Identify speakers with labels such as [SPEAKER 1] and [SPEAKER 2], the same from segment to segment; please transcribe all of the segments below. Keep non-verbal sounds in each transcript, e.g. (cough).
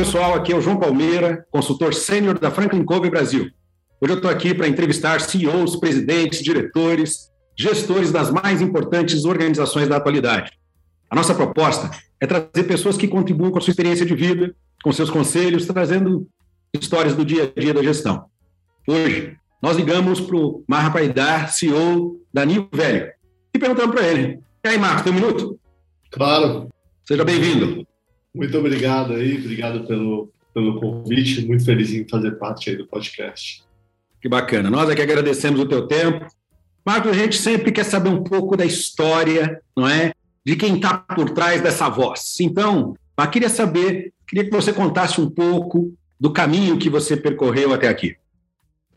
[SPEAKER 1] Pessoal. Aqui é o João Palmeira, consultor sênior da Franklin Covey Brasil. Hoje eu estou aqui para entrevistar CEOs, presidentes, diretores, gestores das mais importantes organizações da atualidade. A nossa proposta é trazer pessoas que contribuam com a sua experiência de vida, com seus conselhos, trazendo histórias do dia a dia da gestão. Hoje, nós ligamos para o Marra Paidar, CEO da Nil Velho, e perguntamos para ele: E aí, Marcos, tem um minuto?
[SPEAKER 2] Claro.
[SPEAKER 1] Seja bem-vindo.
[SPEAKER 2] Muito obrigado aí, obrigado pelo, pelo convite, muito feliz em fazer parte aí do podcast.
[SPEAKER 1] Que bacana, nós é que agradecemos o teu tempo. Marcos, a gente sempre quer saber um pouco da história, não é? De quem está por trás dessa voz. Então, eu queria saber, queria que você contasse um pouco do caminho que você percorreu até aqui.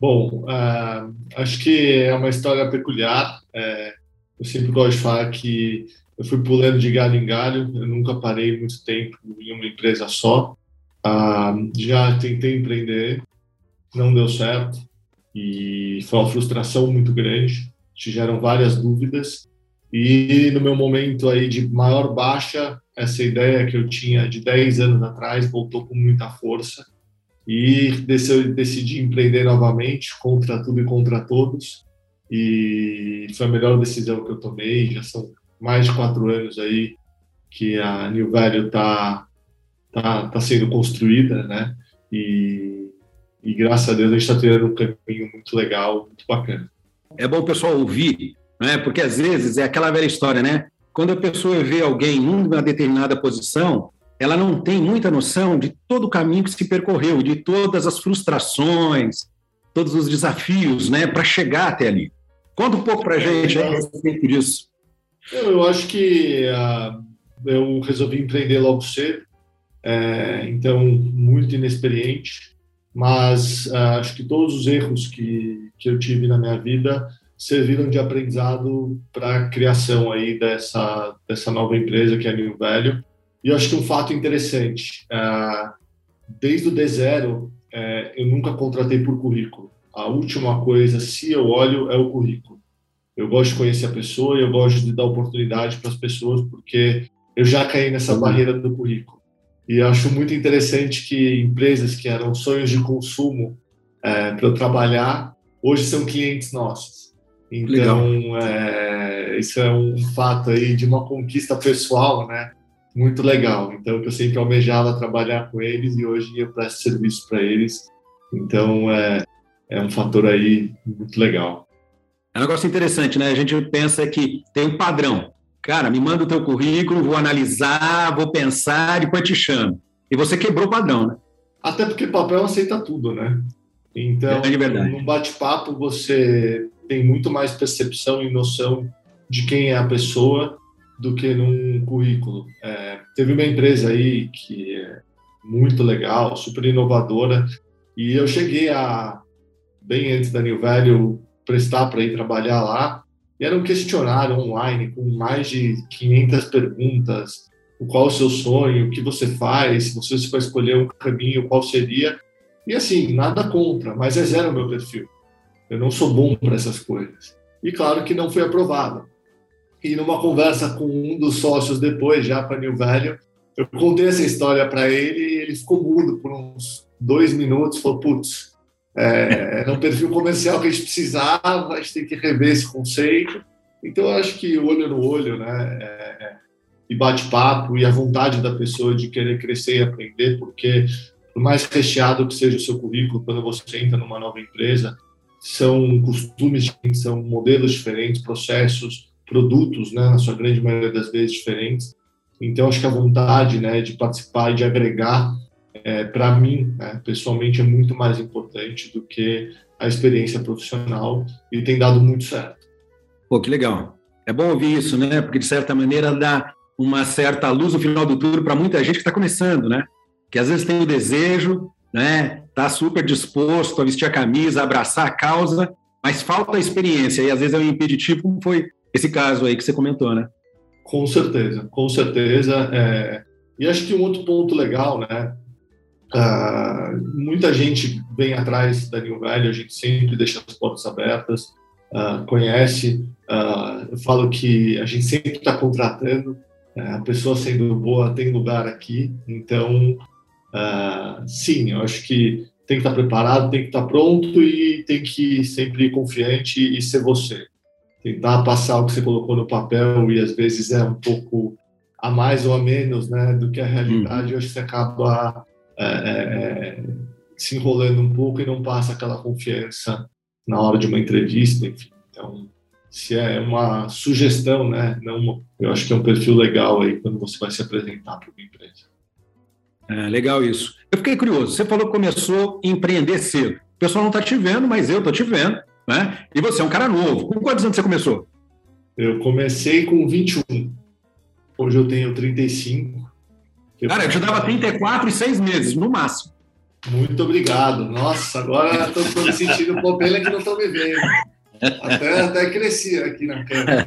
[SPEAKER 2] Bom, uh, acho que é uma história peculiar. É, eu sempre gosto de falar que eu fui pulando de galho em galho, eu nunca parei muito tempo em uma empresa só. Ah, já tentei empreender, não deu certo e foi uma frustração muito grande. Tiveram várias dúvidas e no meu momento aí de maior baixa, essa ideia que eu tinha de 10 anos atrás voltou com muita força e decidi empreender novamente contra tudo e contra todos e foi a melhor decisão que eu tomei. Já são mais de quatro anos aí que a New Value está tá, tá sendo construída, né? E, e graças a Deus a gente está tendo um caminho muito legal, muito bacana.
[SPEAKER 1] É bom o pessoal ouvir, né? Porque às vezes é aquela velha história, né? Quando a pessoa vê alguém em uma determinada posição, ela não tem muita noção de todo o caminho que se percorreu, de todas as frustrações, todos os desafios, né, para chegar até ali. Conta um pouco para a gente a respeito disso.
[SPEAKER 2] Eu, acho que uh, eu resolvi empreender logo cedo, é, então muito inexperiente, mas uh, acho que todos os erros que, que eu tive na minha vida serviram de aprendizado para a criação aí dessa, dessa nova empresa que é a New Value. E eu acho que um fato interessante, uh, desde o D0, uh, eu nunca contratei por currículo. A última coisa, se eu olho, é o currículo. Eu gosto de conhecer a pessoa e eu gosto de dar oportunidade para as pessoas, porque eu já caí nessa uhum. barreira do currículo. E acho muito interessante que empresas que eram sonhos de consumo é, para eu trabalhar, hoje são clientes nossos. Então, é, isso é um fato aí de uma conquista pessoal, né? Muito legal. Então, eu sempre almejava trabalhar com eles e hoje eu presto serviço para eles. Então, é, é um fator aí muito legal.
[SPEAKER 1] É um negócio interessante, né? A gente pensa que tem um padrão. Cara, me manda o teu currículo, vou analisar, vou pensar, depois te chamo. E você quebrou o padrão, né?
[SPEAKER 2] Até porque papel aceita tudo, né? Então, é num bate-papo, você tem muito mais percepção e noção de quem é a pessoa do que num currículo. É, teve uma empresa aí que é muito legal, super inovadora, e eu cheguei a, bem antes da New Value, prestar para ir trabalhar lá. E era um questionário online com mais de 500 perguntas. Qual o seu sonho? O que você faz? Se você vai escolher um caminho, qual seria? E assim, nada contra, mas é zero o meu perfil. Eu não sou bom para essas coisas. E claro que não foi aprovado. E numa conversa com um dos sócios depois, já para New Value, eu contei essa história para ele e ele ficou mudo por uns dois minutos. Falou: Putz, é, era um perfil comercial que a gente precisava, a gente tem que rever esse conceito. Então, eu acho que olho no olho, né? É, é, e bate-papo e a vontade da pessoa de querer crescer e aprender, porque por mais recheado que seja o seu currículo, quando você entra numa nova empresa, são costumes, são modelos diferentes, processos, produtos, né, na sua grande maioria das vezes diferentes. Então, acho que a vontade, né, de participar e de agregar é, para mim, né, pessoalmente, é muito mais importante do que a experiência profissional e tem dado muito certo.
[SPEAKER 1] Pô, que legal. É bom ouvir isso, né? Porque, de certa maneira, dá, uma certa luz no final do túnel para muita gente que está começando, né? Que às vezes tem o desejo, né? Tá super disposto a vestir a camisa, a abraçar a causa, mas falta a experiência e às vezes é um impeditivo, como foi esse caso aí que você comentou, né?
[SPEAKER 2] Com certeza, com certeza. É... E acho que um outro ponto legal, né? Uh, muita gente vem atrás da New Valley, a gente sempre deixa as portas abertas, uh, conhece. Uh, eu falo que a gente sempre está contratando, a pessoa sendo boa tem lugar aqui, então, sim, eu acho que tem que estar tá preparado, tem que estar tá pronto e tem que sempre ir confiante e ser você. Tentar passar o que você colocou no papel e às vezes é um pouco a mais ou a menos né, do que a realidade, uhum. eu acho que você acaba é, é, é, se enrolando um pouco e não passa aquela confiança na hora de uma entrevista, enfim. Então, se é uma sugestão, né? Não, eu acho que é um perfil legal aí quando você vai se apresentar para uma empresa.
[SPEAKER 1] É, legal isso. Eu fiquei curioso. Você falou que começou a empreender cedo. O pessoal não está te vendo, mas eu estou te vendo, né? E você é um cara novo. Com quantos anos você começou?
[SPEAKER 2] Eu comecei com 21. Hoje eu tenho 35.
[SPEAKER 1] Cara, eu te dava 34 e 6 meses, no máximo.
[SPEAKER 2] Muito obrigado. Nossa, agora estou me sentindo pô, pena que não estou me vendo. Até, até cresci aqui na câmera.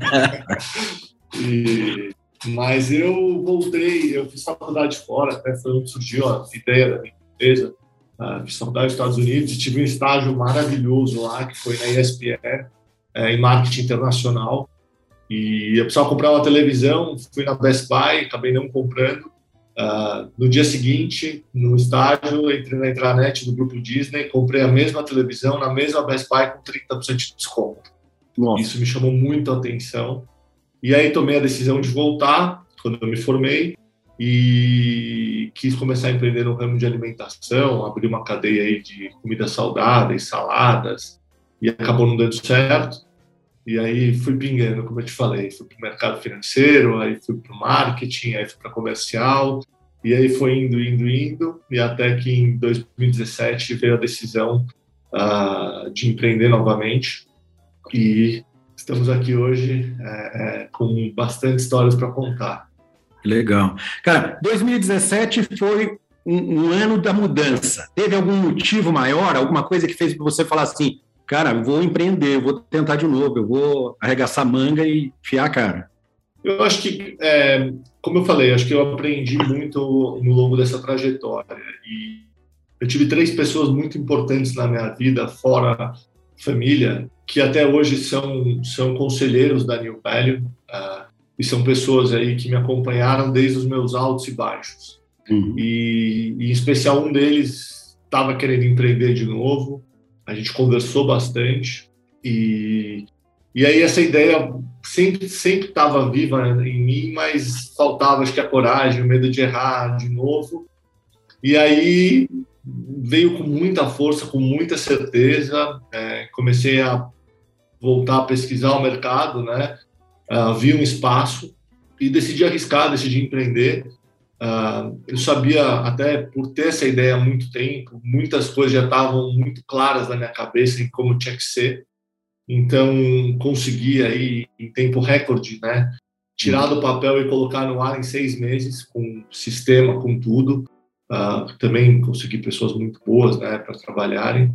[SPEAKER 2] E, mas eu voltei, eu fiz faculdade fora, até foi onde surgiu a ideia da minha empresa. Uh, fiz faculdade nos Estados Unidos e tive um estágio maravilhoso lá, que foi na ESPN, é, em marketing internacional. E eu precisava comprar uma televisão, fui na Best Buy, acabei não comprando. Uh, no dia seguinte, no estágio, entrei na intranet do grupo Disney, comprei a mesma televisão na mesma Best Buy com 30% de desconto. Nossa. Isso me chamou muito a atenção. E aí tomei a decisão de voltar quando eu me formei e quis começar a empreender no ramo de alimentação, abrir uma cadeia aí de comidas saudáveis, saladas, e acabou não dando certo. E aí fui pingando, como eu te falei, fui para o mercado financeiro, aí fui para o marketing, aí fui para comercial, e aí foi indo, indo, indo, e até que em 2017 veio a decisão uh, de empreender novamente. E estamos aqui hoje é, é, com bastante histórias para contar.
[SPEAKER 1] Legal. Cara, 2017 foi um, um, ano da mudança. Teve algum motivo maior, alguma coisa que fez você falar assim, cara, vou empreender, vou tentar de novo, eu vou arregaçar manga e fiar a cara.
[SPEAKER 2] Eu acho que, é, como eu falei, acho que eu aprendi muito no longo dessa trajetória e eu tive três pessoas muito importantes na minha vida, fora família, que até hoje são são conselheiros da New Value uh, e são pessoas aí que me acompanharam desde os meus altos e baixos. Uhum. E, e, em especial um deles estava querendo empreender de novo a gente conversou bastante e e aí essa ideia sempre sempre estava viva em mim, mas faltava acho que a coragem, o medo de errar de novo. E aí veio com muita força, com muita certeza. É, comecei a voltar a pesquisar o mercado, né? Uh, vi um espaço e decidi arriscar, decidi empreender. Uh, eu sabia, até por ter essa ideia há muito tempo, muitas coisas já estavam muito claras na minha cabeça em como tinha que ser. Então, consegui aí, em tempo recorde, né, tirar do papel e colocar no ar em seis meses, com sistema, com tudo. Uh, também consegui pessoas muito boas né, para trabalharem.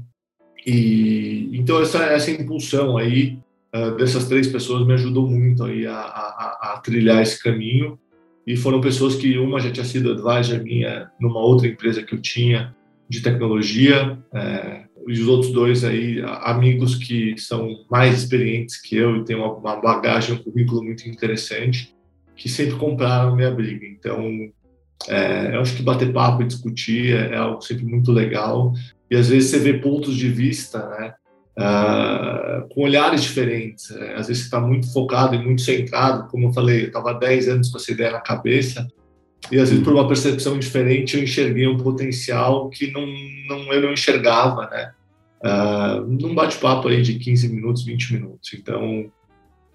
[SPEAKER 2] E então essa, essa impulsão aí uh, dessas três pessoas me ajudou muito aí a, a, a trilhar esse caminho e foram pessoas que uma já tinha sido advisor minha numa outra empresa que eu tinha de tecnologia, é, e os outros dois aí, amigos que são mais experientes que eu e têm uma, uma bagagem, um currículo muito interessante, que sempre compraram minha briga. Então, é, eu acho que bater papo e discutir é, é algo sempre muito legal. E às vezes você vê pontos de vista, né? Uh, com olhares diferentes. É, às vezes você está muito focado e muito centrado, como eu falei, eu estava há 10 anos com essa ideia na cabeça, e às vezes por uma percepção diferente eu enxerguei um potencial que não, não eu não enxergava, né? Uh, num bate-papo aí de 15 minutos, 20 minutos. Então,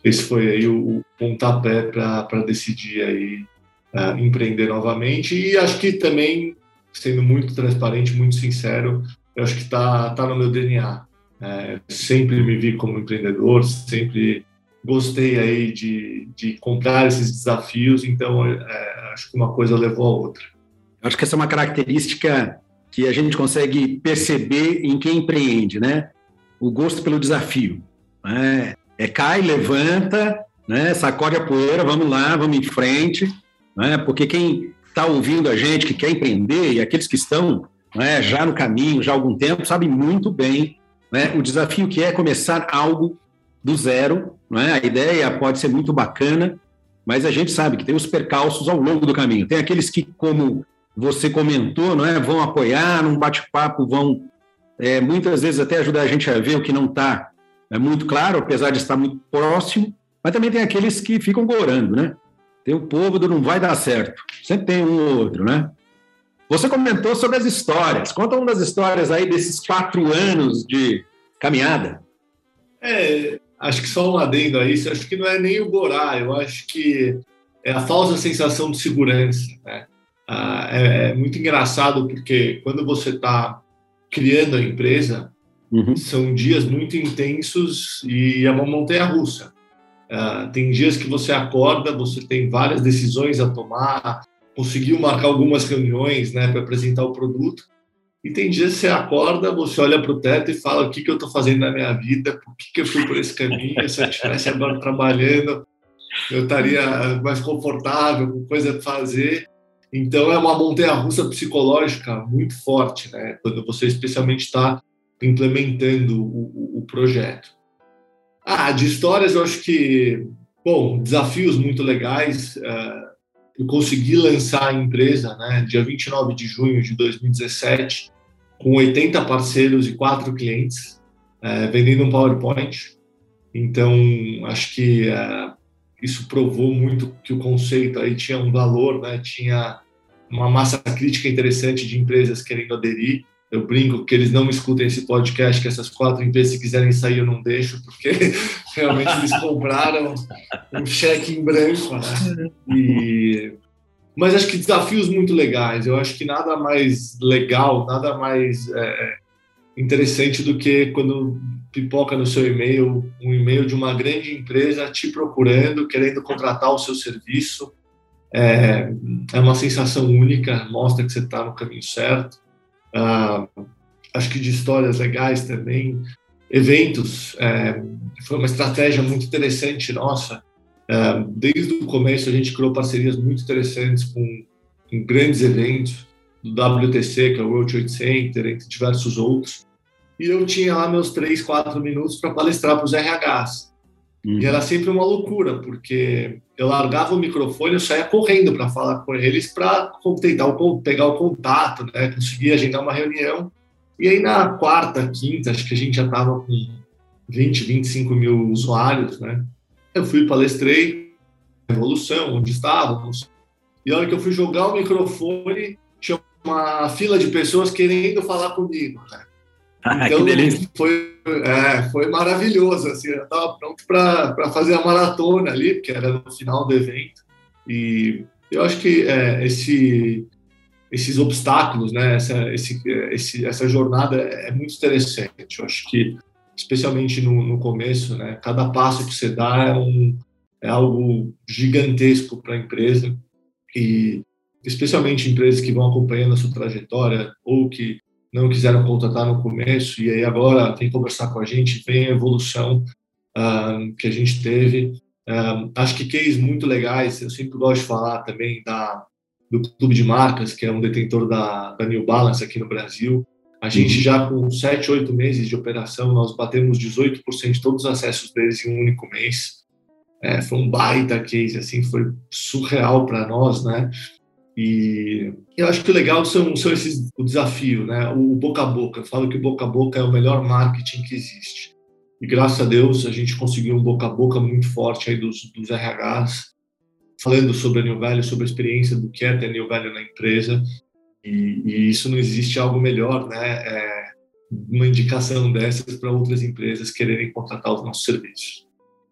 [SPEAKER 2] esse foi aí o, o pontapé para decidir aí uh, empreender novamente e acho que também sendo muito transparente, muito sincero, eu acho que está tá no meu DNA. É, sempre me vi como empreendedor, sempre gostei aí de, de esses desafios, então é, acho que uma coisa levou a outra.
[SPEAKER 1] Acho que essa é uma característica que a gente consegue perceber em quem empreende, né? O gosto pelo desafio. Né? É cai, levanta, né? sacode a poeira, vamos lá, vamos em frente, né? porque quem está ouvindo a gente, que quer empreender, e aqueles que estão né, já no caminho, já há algum tempo, sabem muito bem né, o desafio que é começar algo do zero. Né? A ideia pode ser muito bacana, mas a gente sabe que tem os percalços ao longo do caminho. Tem aqueles que, como você comentou, não é, vão apoiar, num bate-papo, vão é, muitas vezes até ajudar a gente a ver o que não está é muito claro, apesar de estar muito próximo, mas também tem aqueles que ficam gorando, né? Tem o povo do não vai dar certo. Sempre tem um ou outro, né? Você comentou sobre as histórias. Conta uma das histórias aí desses quatro anos de caminhada.
[SPEAKER 2] É, acho que só um adendo a isso. Acho que não é nem o Borá. Eu acho que é a falsa sensação de segurança. Né? Ah, é, é, muito engraçado porque quando você está criando a empresa, uhum. são dias muito intensos e é uma montanha-russa. Uh, tem dias que você acorda, você tem várias decisões a tomar, conseguiu marcar algumas reuniões né, para apresentar o produto. E tem dias que você acorda, você olha para o teto e fala: o que, que eu estou fazendo na minha vida? Por que, que eu fui por esse caminho? Se eu estivesse agora trabalhando, eu estaria mais confortável, com coisa para fazer. Então, é uma montanha-russa psicológica muito forte, né? quando você especialmente está implementando o, o, projeto. Ah, de histórias, eu acho que, bom, desafios muito legais. Uh, eu consegui lançar a empresa, né, dia 29 de junho de 2017, com 80 parceiros e 4 clientes, é, vendendo um PowerPoint. Então, acho que é, isso provou muito que o conceito aí tinha um valor, né, tinha uma massa crítica interessante de empresas querendo aderir. Eu brinco que eles não me escutem esse podcast, que essas quatro empresas, se quiserem sair, eu não deixo, porque (laughs) realmente eles compraram um cheque em branco, né? E... Mas acho que desafios muito legais. Eu acho que nada mais legal, nada mais é, interessante do que quando pipoca no seu e-mail um e-mail de uma grande empresa te procurando, querendo contratar o seu serviço. É, é uma sensação única, mostra que você está no caminho certo. Ah, acho que de histórias legais também, eventos, é, foi uma estratégia muito interessante nossa. Desde o começo a gente criou parcerias muito interessantes com, grandes eventos, do WTC, que é o World Trade Center, entre diversos outros. E eu tinha lá meus três, quatro minutos para palestrar para os RHs. Uhum. E era sempre uma loucura, porque eu largava o microfone, eu saía correndo para falar com eles, para tentar pegar o contato, né? conseguir agendar uma reunião. E aí na quarta, quinta, acho que a gente já estava com 20, 25 mil usuários, né? Eu fui, palestrei, evolução, onde estávamos. E a hora que eu fui jogar o microfone, tinha uma fila de pessoas querendo falar comigo, né?
[SPEAKER 1] Ah, então,
[SPEAKER 2] foi, é, foi maravilhoso. Assim, eu estava pronto para fazer a maratona ali, porque era no final do evento. E eu acho que é, esse, esses obstáculos, né, essa, esse, esse, essa jornada é muito interessante. Eu acho que, especialmente no, no começo, né, cada passo que você dá é, um, é algo gigantesco para a empresa. E especialmente empresas que vão acompanhando a sua trajetória ou que não quiseram contratar no começo e aí agora tem que conversar com a gente, vem a evolução uh, que a gente teve. Uh, acho que cases muito legais, eu sempre gosto de falar também da, do Clube de Marcas, que é um detentor da, da New Balance aqui no Brasil. A gente uhum. já com 7, 8 meses de operação, nós batemos 18% de todos os acessos deles em um único mês. É, foi um baita case, assim, foi surreal para nós, né? E eu acho que o legal são, são esses, o desafio, né? O, boca a boca. Eu falo que o boca a boca é o melhor marketing que existe. E graças a Deus a gente conseguiu um boca a boca muito forte aí dos, dos RHs, falando sobre a New Value, sobre a experiência do que é ter New Value na empresa. E, e isso não existe algo melhor, né? É uma indicação dessas para outras empresas quererem contratar os nossos serviços.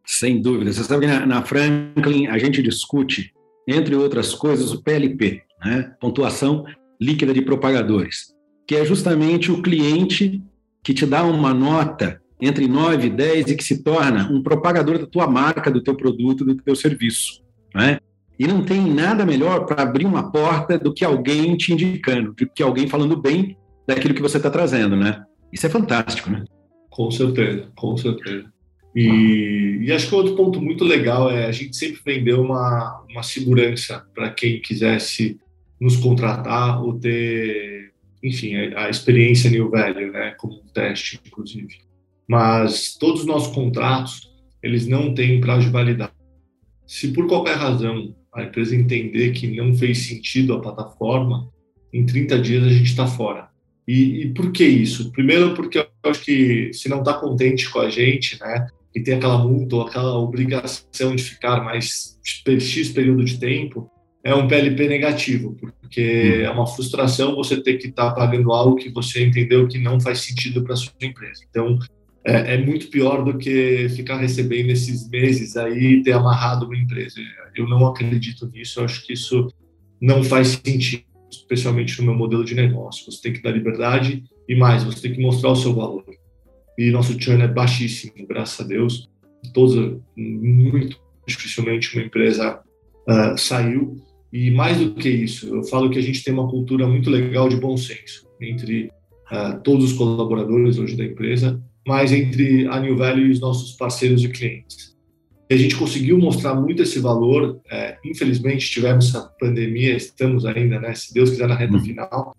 [SPEAKER 1] Sem dúvida. Você sabe que na, na Franklin a gente discute entre outras coisas, o PLP, né? pontuação líquida de propagadores, que é justamente o cliente que te dá uma nota entre 9 e 10 e que se torna um propagador da tua marca, do teu produto, do teu serviço. Né? E não tem nada melhor para abrir uma porta do que alguém te indicando, do que alguém falando bem daquilo que você está trazendo, né? Isso é fantástico, né?
[SPEAKER 2] Com certeza, com certeza. E, e, acho que outro ponto muito legal é a gente sempre vendeu uma, uma segurança para quem quisesse nos contratar ou ter, enfim, a, a experiência New Value, né, como um teste, inclusive. Mas todos os nossos contratos, eles não têm prazo de validade. Se por qualquer razão a empresa entender que não fez sentido a plataforma, em 30 dias a gente está fora. E, e, por que isso? Primeiro, porque eu acho que se não está contente com a gente, né, e tem aquela multa ou aquela obrigação de ficar mais X período de tempo, é um PLP negativo, porque é uma frustração você ter que estar tá pagando algo que você entendeu que não faz sentido para sua empresa. Então, é, é, muito pior do que ficar recebendo esses meses aí e ter amarrado uma empresa. Eu não acredito nisso, eu acho que isso não faz sentido, especialmente no meu modelo de negócio. Você tem que dar liberdade e mais, você tem que mostrar o seu valor. E nosso churn é baixíssimo, graças a Deus. Todos, muito dificilmente uma empresa uh, saiu. E mais do que isso, eu falo que a gente tem uma cultura muito legal de bom senso entre uh, todos os colaboradores hoje da empresa mas entre a New Value e os nossos parceiros e clientes. E a gente conseguiu mostrar muito esse valor. É, infelizmente, tivemos essa pandemia, estamos ainda, né, se Deus quiser, na reta uhum. final.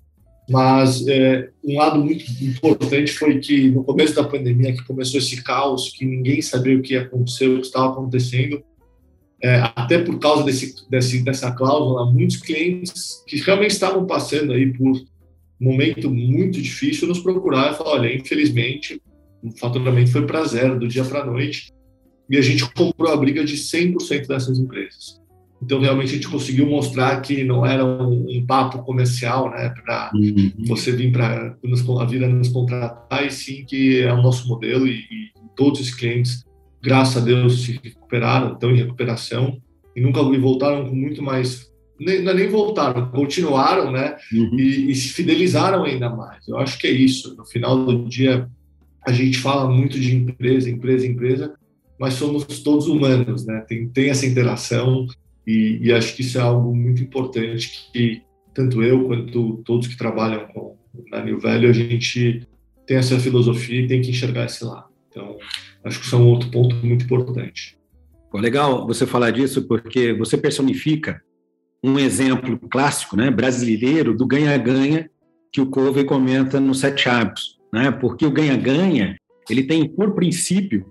[SPEAKER 2] Mas é, um lado muito importante foi que no começo da pandemia, que começou esse caos, que ninguém sabia o que ia acontecer, o que estava acontecendo, é, até por causa desse, desse, dessa cláusula, muitos clientes que realmente estavam passando aí por um momento muito difícil nos procuraram e falaram, olha, infelizmente o faturamento foi para zero do dia para a noite e a gente comprou a briga de 100% dessas empresas. Então, realmente, a gente conseguiu mostrar que não era um, um papo comercial, né, para uhum. você vir para a vida nos contratar, e sim que é o nosso modelo e, e, todos os clientes, graças a Deus, se recuperaram, estão em recuperação e nunca e voltaram com muito mais. Nem, é nem voltaram, continuaram, né, uhum. e, e se fidelizaram ainda mais. Eu acho que é isso. No final do dia, a gente fala muito de empresa, empresa, empresa, mas somos todos humanos, né? Tem, tem essa interação e, e, acho que isso é algo muito importante que tanto eu quanto todos que trabalham com, na New Value, a gente tem essa filosofia e tem que enxergar esse lado. Então, acho que isso é um outro ponto muito importante.
[SPEAKER 1] Legal você falar disso, porque você personifica um exemplo clássico, né, brasileiro, do ganha-ganha que o Covey comenta no Sete Hábitos né? porque o ganha-ganha ele tem, por princípio,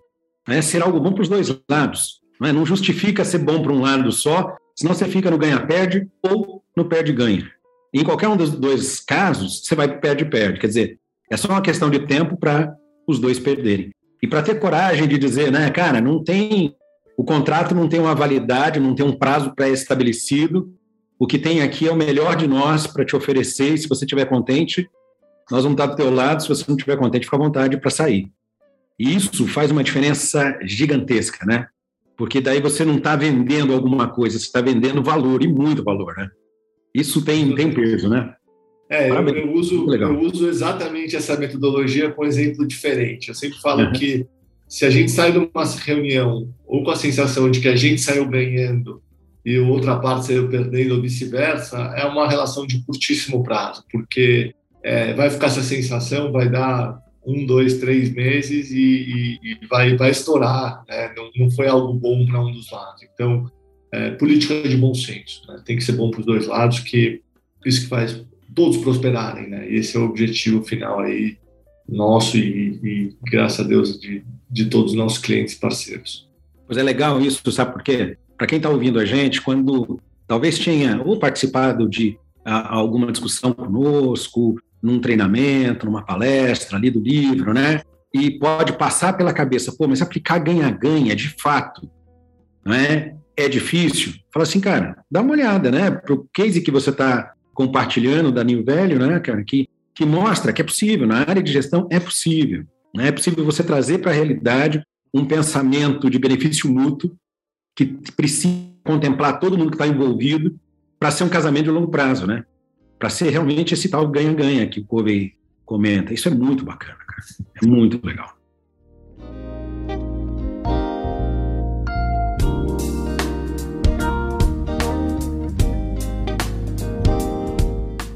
[SPEAKER 1] né, ser algo bom para os dois lados. Não, é? não justifica ser bom para um lado só, senão você fica no ganha-perde ou no perde-ganha. Em qualquer um dos dois casos, você vai perde-perde. Quer dizer, é só uma questão de tempo para os dois perderem. E para ter coragem de dizer, né, cara, não tem. O contrato não tem uma validade, não tem um prazo pré-estabelecido. O que tem aqui é o melhor de nós para te oferecer, e se você estiver contente, nós vamos estar do teu lado, se você não estiver contente, fica à vontade para sair. E isso faz uma diferença gigantesca, né? Porque daí você não está vendendo alguma coisa, você está vendendo valor, e muito valor, né? Isso tem, tem peso, né?
[SPEAKER 2] É, eu, eu, uso, eu uso exatamente essa metodologia com um exemplo diferente. Eu sempre falo uhum. que se a gente sai de uma reunião ou com a sensação de que a gente saiu ganhando e outra parte saiu perdendo ou vice-versa, é uma relação de curtíssimo prazo, porque é, vai ficar essa sensação, vai dar um, dois, três meses e, e, e vai, vai estourar. Né? Não, não foi algo bom para um dos lados. Então, é, política de bom senso. Né? Tem que ser bom para os dois lados, que isso que faz todos prosperarem. Né? E esse é o objetivo final aí nosso e, e graças a Deus de, de todos os nossos clientes e parceiros.
[SPEAKER 1] Pois é legal isso, sabe por quê? Para quem está ouvindo a gente, quando talvez tenha ou participado de a, alguma discussão conosco, num treinamento, numa palestra ali do livro, né? E pode passar pela cabeça, pô, mas aplicar ganha-ganha, de fato, não é? É difícil. Fala assim, cara, dá uma olhada, né? Para o case que você está compartilhando da New né, cara, que, que mostra que é possível, na área de gestão é possível. Né? É possível você trazer para a realidade um pensamento de benefício mútuo que precisa contemplar todo mundo que está envolvido para ser um casamento de longo prazo, né? para ser realmente esse tal ganha-ganha que o Kobe comenta. Isso é muito bacana, cara. É muito legal.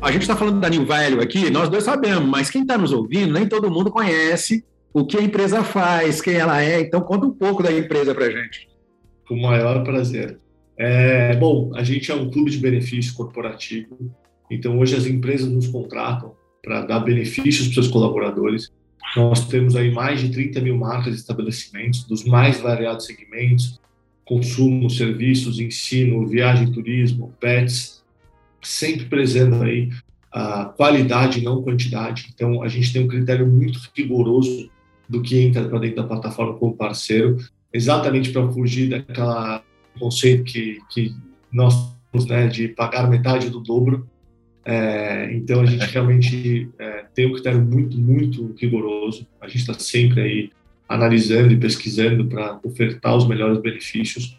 [SPEAKER 1] A gente está falando da New Value aqui, nós dois sabemos, mas quem está nos ouvindo, nem todo mundo conhece o que a empresa faz, quem ela é. Então, conta um pouco da empresa para gente.
[SPEAKER 2] Com o maior prazer. É, bom, a gente é um clube de benefício corporativo então hoje as empresas nos contratam para dar benefícios para seus colaboradores. Nós temos aí mais de 30 mil marcas e estabelecimentos, dos mais variados segmentos, consumo, serviços, ensino, viagem, turismo, pets, sempre prezando aí a qualidade, não quantidade. Então, a gente tem um critério muito rigoroso do que entra para dentro da plataforma como parceiro, exatamente para fugir daquela conceito que, que nós temos, né, de pagar metade do dobro. É, então, a gente realmente é, tem um critério muito, muito rigoroso. A gente está sempre aí analisando e pesquisando para ofertar os melhores benefícios.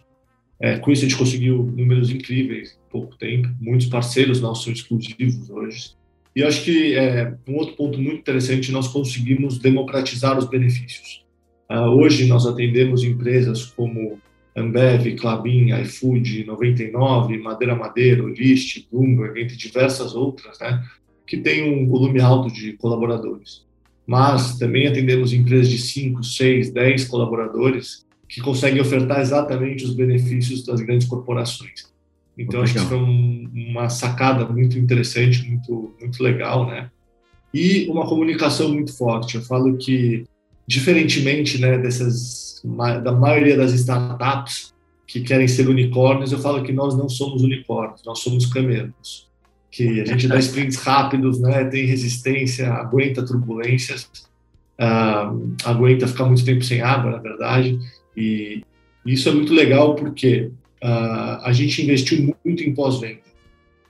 [SPEAKER 2] É, com isso, a gente conseguiu números incríveis em pouco tempo. Muitos parceiros nossos são exclusivos hoje. E acho que é, um outro ponto muito interessante, nós conseguimos democratizar os benefícios. Uh, hoje, nós atendemos empresas como Ambev, Clabin, iFood, 99, Madeira Madeira, List, Bloomberg, entre diversas outras, né, que têm um volume alto de colaboradores. Mas também atendemos empresas de 5, 6, 10 colaboradores que conseguem ofertar exatamente os benefícios das grandes corporações. Então, acho que foi um, uma sacada muito interessante, muito, muito legal, né? E uma comunicação muito forte. Eu falo que, diferentemente né, dessas, da maioria das startups que querem ser unicórnios, eu falo que nós não somos unicórnios, nós somos camelos. Que a gente dá sprints (laughs) rápidos, né, tem resistência, aguenta turbulências, uh, aguenta ficar muito tempo sem água, na verdade, e isso é muito legal porque uh, a gente investiu muito em pós-venda.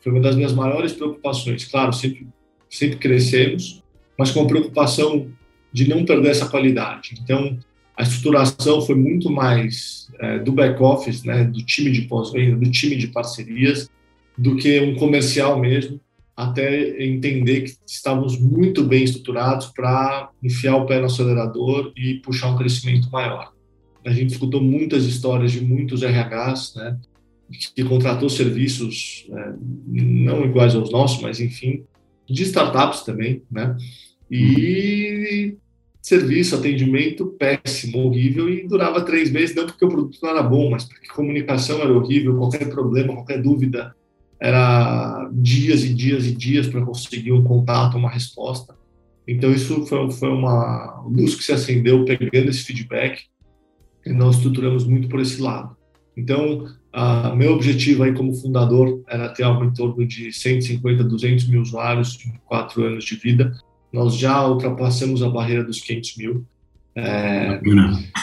[SPEAKER 2] Foi uma das minhas maiores preocupações. Claro, sempre, sempre crescemos, mas com a preocupação de não perder essa qualidade. Então, a estruturação foi muito mais é, do back-office, né, do time de pós-venda, do time de parcerias, do que um comercial mesmo, até entender que estávamos muito bem estruturados para enfiar o pé no acelerador e puxar um crescimento maior. A gente escutou muitas histórias de muitos RHs, né, que contratou serviços é, não iguais aos nossos, mas enfim, de startups também, né, e serviço, atendimento péssimo, horrível e durava três meses, não porque o produto não era bom, mas porque a comunicação era horrível, qualquer problema, qualquer dúvida, era dias e dias e dias para conseguir um contato, uma resposta. Então isso foi, foi uma luz que se acendeu pegando esse feedback e nós estruturamos muito por esse lado. Então, uh, meu objetivo aí como fundador era ter algo em torno de 150, 200 mil usuários em quatro anos de vida. Nós já ultrapassamos a barreira dos 500 mil. É,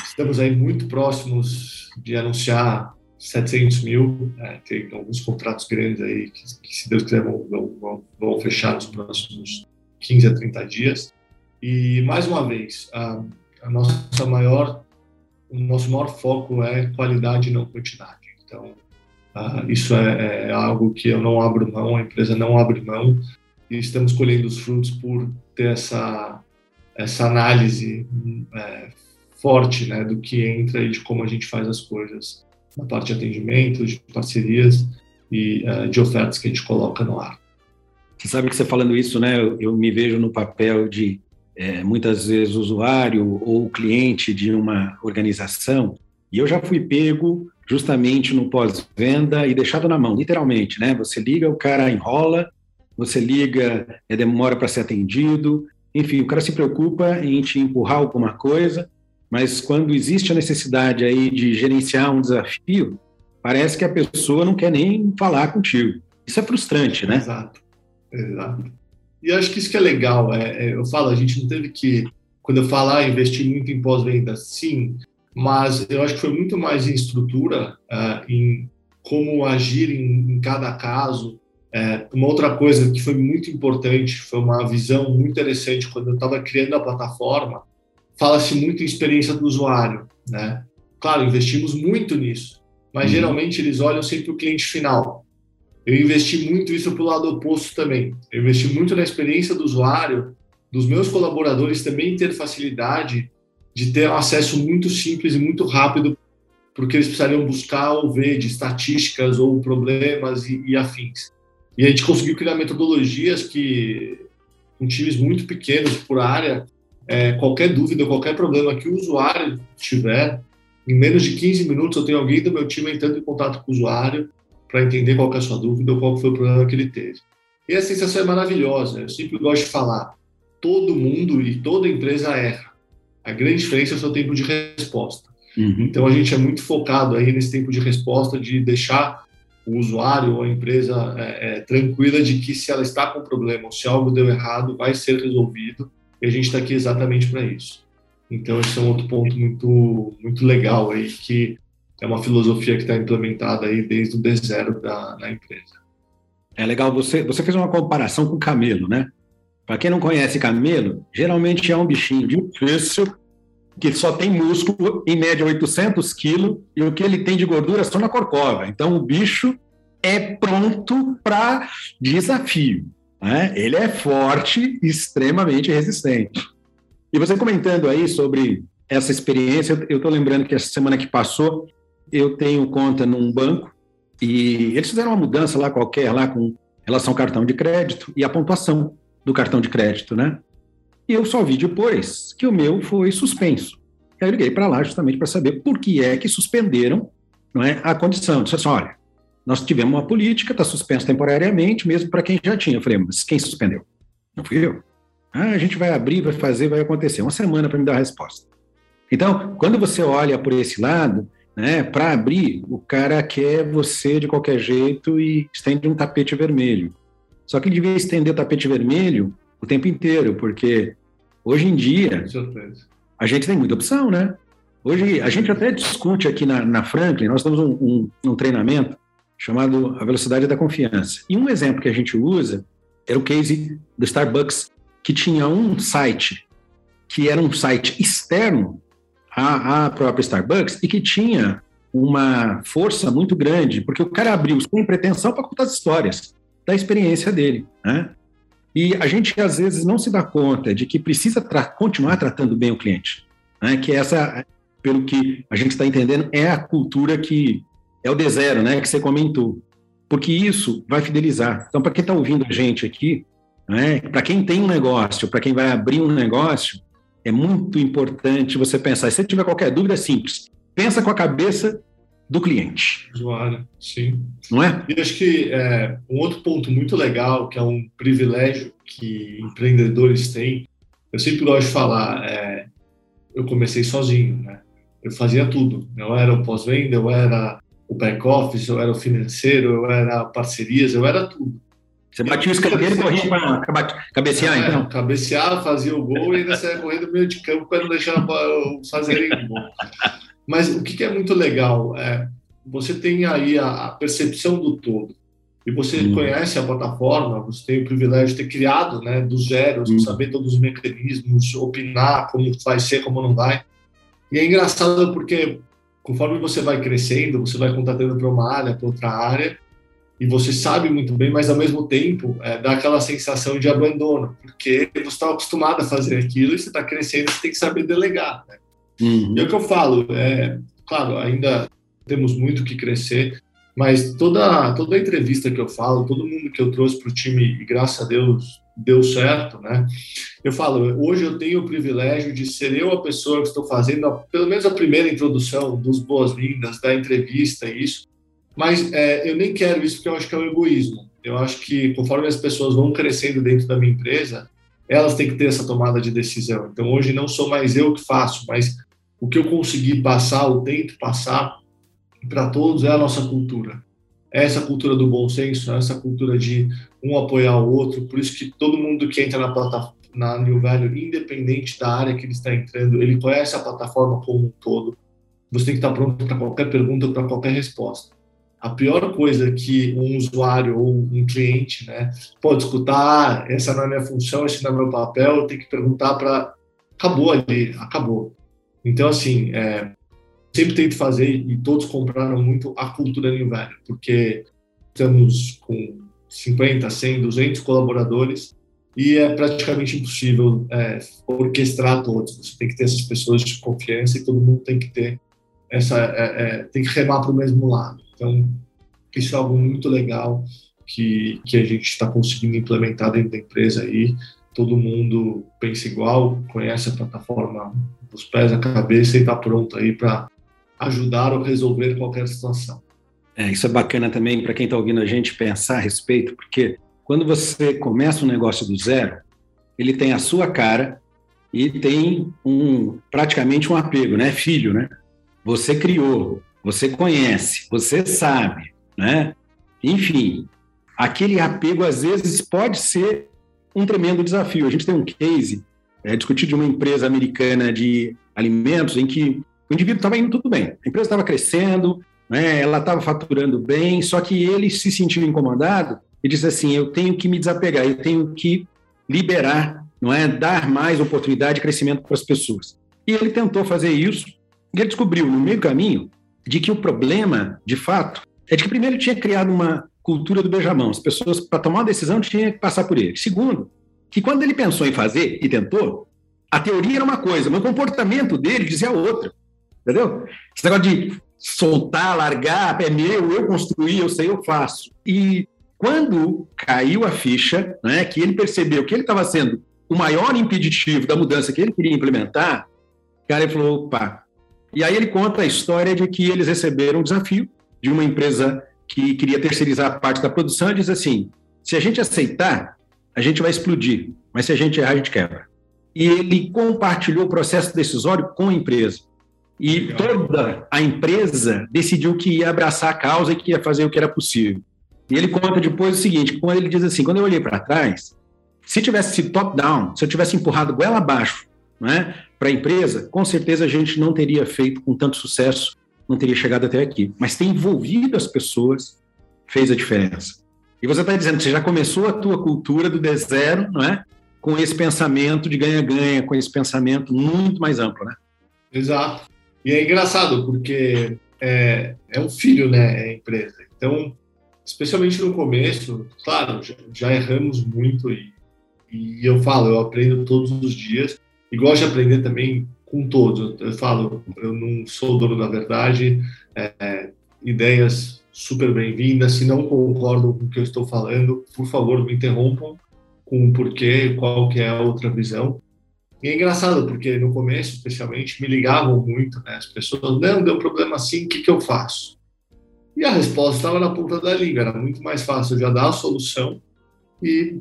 [SPEAKER 2] estamos aí muito próximos de anunciar 700 mil. É, tem alguns contratos grandes aí que, que se Deus quiser, vão, vão, vão, fechar nos próximos 15 a 30 dias. E, mais uma vez, a, a nossa maior o nosso maior foco é qualidade e não quantidade. Então, uh, isso é, é, algo que eu não abro mão, a empresa não abre mão, e estamos colhendo os frutos por ter essa, essa análise é, forte né, do que entra e de como a gente faz as coisas na parte de atendimento, de parcerias e uh, de ofertas que a gente coloca no ar.
[SPEAKER 1] Você sabe que você falando isso, né? Eu, eu me vejo no papel de é, muitas vezes usuário ou cliente de uma organização, e eu já fui pego justamente no pós-venda e deixado na mão, literalmente, né? Você liga, o cara enrola, você liga, é, demora para ser atendido, enfim, o cara se preocupa em te empurrar alguma coisa, mas quando existe a necessidade aí de gerenciar um desafio, parece que a pessoa não quer nem falar contigo. Isso é frustrante, né?
[SPEAKER 2] Exato, exato. E acho que isso que é legal. É, é, eu falo, a gente não teve que, quando eu falar, ah, investir muito em pós-venda, sim, mas eu acho que foi muito mais em estrutura, uh, em como agir em, em cada caso. É, uma outra coisa que foi muito importante, foi uma visão muito interessante quando eu estava criando a plataforma, fala-se muito em experiência do usuário, né? Claro, investimos muito nisso, mas uhum. geralmente eles olham sempre o cliente final. Eu investi muito isso para o lado oposto também. Eu investi muito na experiência do usuário, dos meus colaboradores também ter facilidade de ter um acesso muito simples e muito rápido porque eles precisariam buscar ou ver de estatísticas ou problemas e, e afins. E a gente conseguiu criar metodologias que, com times muito pequenos por área, é, qualquer dúvida, qualquer problema que o usuário tiver, em menos de 15 minutos eu tenho alguém do meu time entrando em contato com o usuário para entender qual é a sua dúvida ou qual foi o problema que ele teve. E a sensação é maravilhosa. Eu sempre gosto de falar: todo mundo e toda empresa erra. A grande diferença é o seu tempo de resposta. Uhum. Então a gente é muito focado aí nesse tempo de resposta de deixar o usuário ou a empresa é, é, tranquila de que se ela está com problema ou se algo deu errado, vai ser resolvido. E a gente está aqui exatamente para isso. Então esse é um outro ponto muito muito legal aí que é uma filosofia que está implementada aí desde o D0 da, empresa.
[SPEAKER 1] É legal, você, você fez uma comparação com o camelo, né? Para quem não conhece camelo, geralmente é um bichinho difícil que só tem músculo, em média 800 quilos, e o que ele tem de gordura só na corcova. Então, o bicho é pronto para desafio. Né? Ele é forte, extremamente resistente. E você comentando aí sobre essa experiência, eu estou lembrando que essa semana que passou, eu tenho conta num banco e eles fizeram uma mudança lá qualquer, lá com relação ao cartão de crédito e a pontuação do cartão de crédito, né? E eu só vi depois que o meu foi suspenso. E aí eu liguei para lá justamente para saber por que é que suspenderam não é, a condição. Disse assim, olha, nós tivemos uma política, está suspenso temporariamente, mesmo para quem já tinha. Eu falei, mas quem suspendeu? Não fui eu. Ah, a gente vai abrir, vai fazer, vai acontecer. Uma semana para me dar a resposta. Então, quando você olha por esse lado, né? Para abrir, o cara quer você de qualquer jeito e estende um tapete vermelho. Só que ele devia estender o tapete vermelho o tempo inteiro, porque hoje em dia a gente tem muita opção, né? Hoje a gente até discute aqui na, na Franklin, nós temos um, um, um treinamento chamado a velocidade da confiança. E um exemplo que a gente usa era o case do Starbucks, que tinha um site que era um site externo à, à própria Starbucks e que tinha uma força muito grande, porque o cara abriu sem pretensão para contar as histórias da experiência dele. Né? E a gente, às vezes, não se dá conta de que precisa tra continuar tratando bem o cliente. Né? Que essa, pelo que a gente está entendendo, é a cultura que é o de zero, né? que você comentou. Porque isso vai fidelizar. Então, para quem está ouvindo a gente aqui, né? para quem tem um negócio, para quem vai abrir um negócio, é muito importante você pensar. Se você tiver qualquer dúvida, é simples. Pensa com a cabeça do cliente.
[SPEAKER 2] Usuário, sim.
[SPEAKER 1] Não é?
[SPEAKER 2] E acho que é, um outro ponto muito legal, que é um privilégio que empreendedores têm, eu sempre gosto de falar, é, eu comecei sozinho, né? Eu fazia tudo. Eu era o pós-venda, eu era o back-office, eu era o financeiro, eu era parcerias, eu era tudo.
[SPEAKER 1] Você batia o escanteio e corria para cabecear, é, então?
[SPEAKER 2] Cabecear, fazia o gol e ainda saia correndo no meio de campo para não deixar fazer o gol. Mas o que é muito legal é você tem aí a, percepção do todo e você hum. conhece a plataforma, você tem o privilégio de ter criado, né, do zero, hum. saber todos os mecanismos, opinar como vai ser, como não vai. E é engraçado porque conforme você vai crescendo, você vai contratando para uma área, para outra área, e você sabe muito bem, mas ao mesmo tempo é, dá aquela sensação de abandono, porque você está acostumado a fazer aquilo e você está crescendo, você tem que saber delegar. Né? Uhum. E é o que eu falo, é, claro, ainda temos muito que crescer, mas toda, toda entrevista que eu falo, todo mundo que eu trouxe para o time, e graças a Deus deu certo, né? Eu falo, hoje eu tenho o privilégio de ser eu a pessoa que estou fazendo, a, pelo menos a primeira introdução dos boas-vindas, da entrevista e isso, mas é, eu nem quero isso porque eu acho que é um egoísmo. Eu acho que conforme as pessoas vão crescendo dentro da minha empresa, elas têm que ter essa tomada de decisão. Então hoje não sou mais eu que faço, mas o que eu consegui passar, ou tento passar para todos é a nossa cultura. É essa cultura do bom senso, é essa cultura de um apoiar o outro. Por isso que todo mundo que entra na plataforma, na New Value, independente da área que ele está entrando, ele conhece a plataforma como um todo. Você tem que estar pronto para qualquer pergunta, para qualquer resposta a pior coisa que um usuário ou um cliente né, pode escutar, essa não é minha função, esse não é meu papel, tem que perguntar para. Acabou ali, acabou. Então, assim, é, sempre tento fazer, e todos compraram muito a cultura New Value, porque estamos com 50, 100, 200 colaboradores e é praticamente impossível é, orquestrar todos. Você tem que ter essas pessoas de confiança e todo mundo tem que ter essa, é, é tem que remar para o mesmo lado. Então, isso é algo muito legal que, que a gente está conseguindo implementar dentro da empresa aí. Todo mundo pensa igual, conhece a plataforma dos pés à cabeça e está pronto aí para ajudar ou resolver qualquer situação.
[SPEAKER 1] É, isso é bacana também para quem está ouvindo a gente pensar a respeito, porque quando você começa um negócio do zero, ele tem a sua cara e tem um praticamente um apego, né? Filho, né? Você criou, você conhece, você sabe, né? Enfim, aquele apego às vezes pode ser um tremendo desafio. A gente tem um case é, discutido de uma empresa americana de alimentos em que o indivíduo estava indo tudo bem, a empresa estava crescendo, né, ela estava faturando bem, só que ele se sentiu incomodado e disse assim: eu tenho que me desapegar, eu tenho que liberar, não é, dar mais oportunidade de crescimento para as pessoas. E ele tentou fazer isso e ele descobriu no meio caminho de que o problema, de fato, é de que primeiro tinha criado uma cultura do beijamão. As pessoas, para tomar uma decisão, tinham que passar por ele. Segundo, que quando ele pensou em fazer e tentou, a teoria era uma coisa, mas o comportamento dele dizia outra. Entendeu? Esse negócio de soltar, largar, é meu, eu construí, eu sei, eu faço. E quando caiu a ficha, né, que ele percebeu que ele estava sendo o maior impeditivo da mudança que ele queria implementar, o cara ele falou, opa. E aí ele conta a história de que eles receberam um desafio de uma empresa que queria terceirizar a parte da produção e diz assim, se a gente aceitar, a gente vai explodir, mas se a gente errar, a gente quebra. E ele compartilhou o processo decisório com a empresa. E toda a empresa decidiu que ia abraçar a causa e que ia fazer o que era possível. E ele conta depois o seguinte: quando ele diz assim, quando eu olhei para trás, se tivesse sido top-down, se eu tivesse empurrado goela abaixo né, para a empresa, com certeza a gente não teria feito com tanto sucesso, não teria chegado até aqui. Mas ter envolvido as pessoas fez a diferença. E você está dizendo que você já começou a tua cultura do D zero, não é? Com esse pensamento de ganha-ganha, com esse pensamento muito mais amplo, né?
[SPEAKER 2] Exato. E é engraçado, porque é, é um filho, né, a empresa. Então, especialmente no começo, claro, já, já erramos muito e, e, eu falo, eu aprendo todos os dias e gosto de aprender também com todos. Eu, falo, eu não sou dono da verdade, é, é ideias super bem-vindas. Se não concordam com o que eu estou falando, por favor, me interrompam com o porquê, qual que é a outra visão. E é engraçado, porque no começo, especialmente, me ligavam muito, né? As pessoas, não, deu problema assim, o que, que eu faço? E a resposta estava na ponta da língua, era muito mais fácil já dar a solução e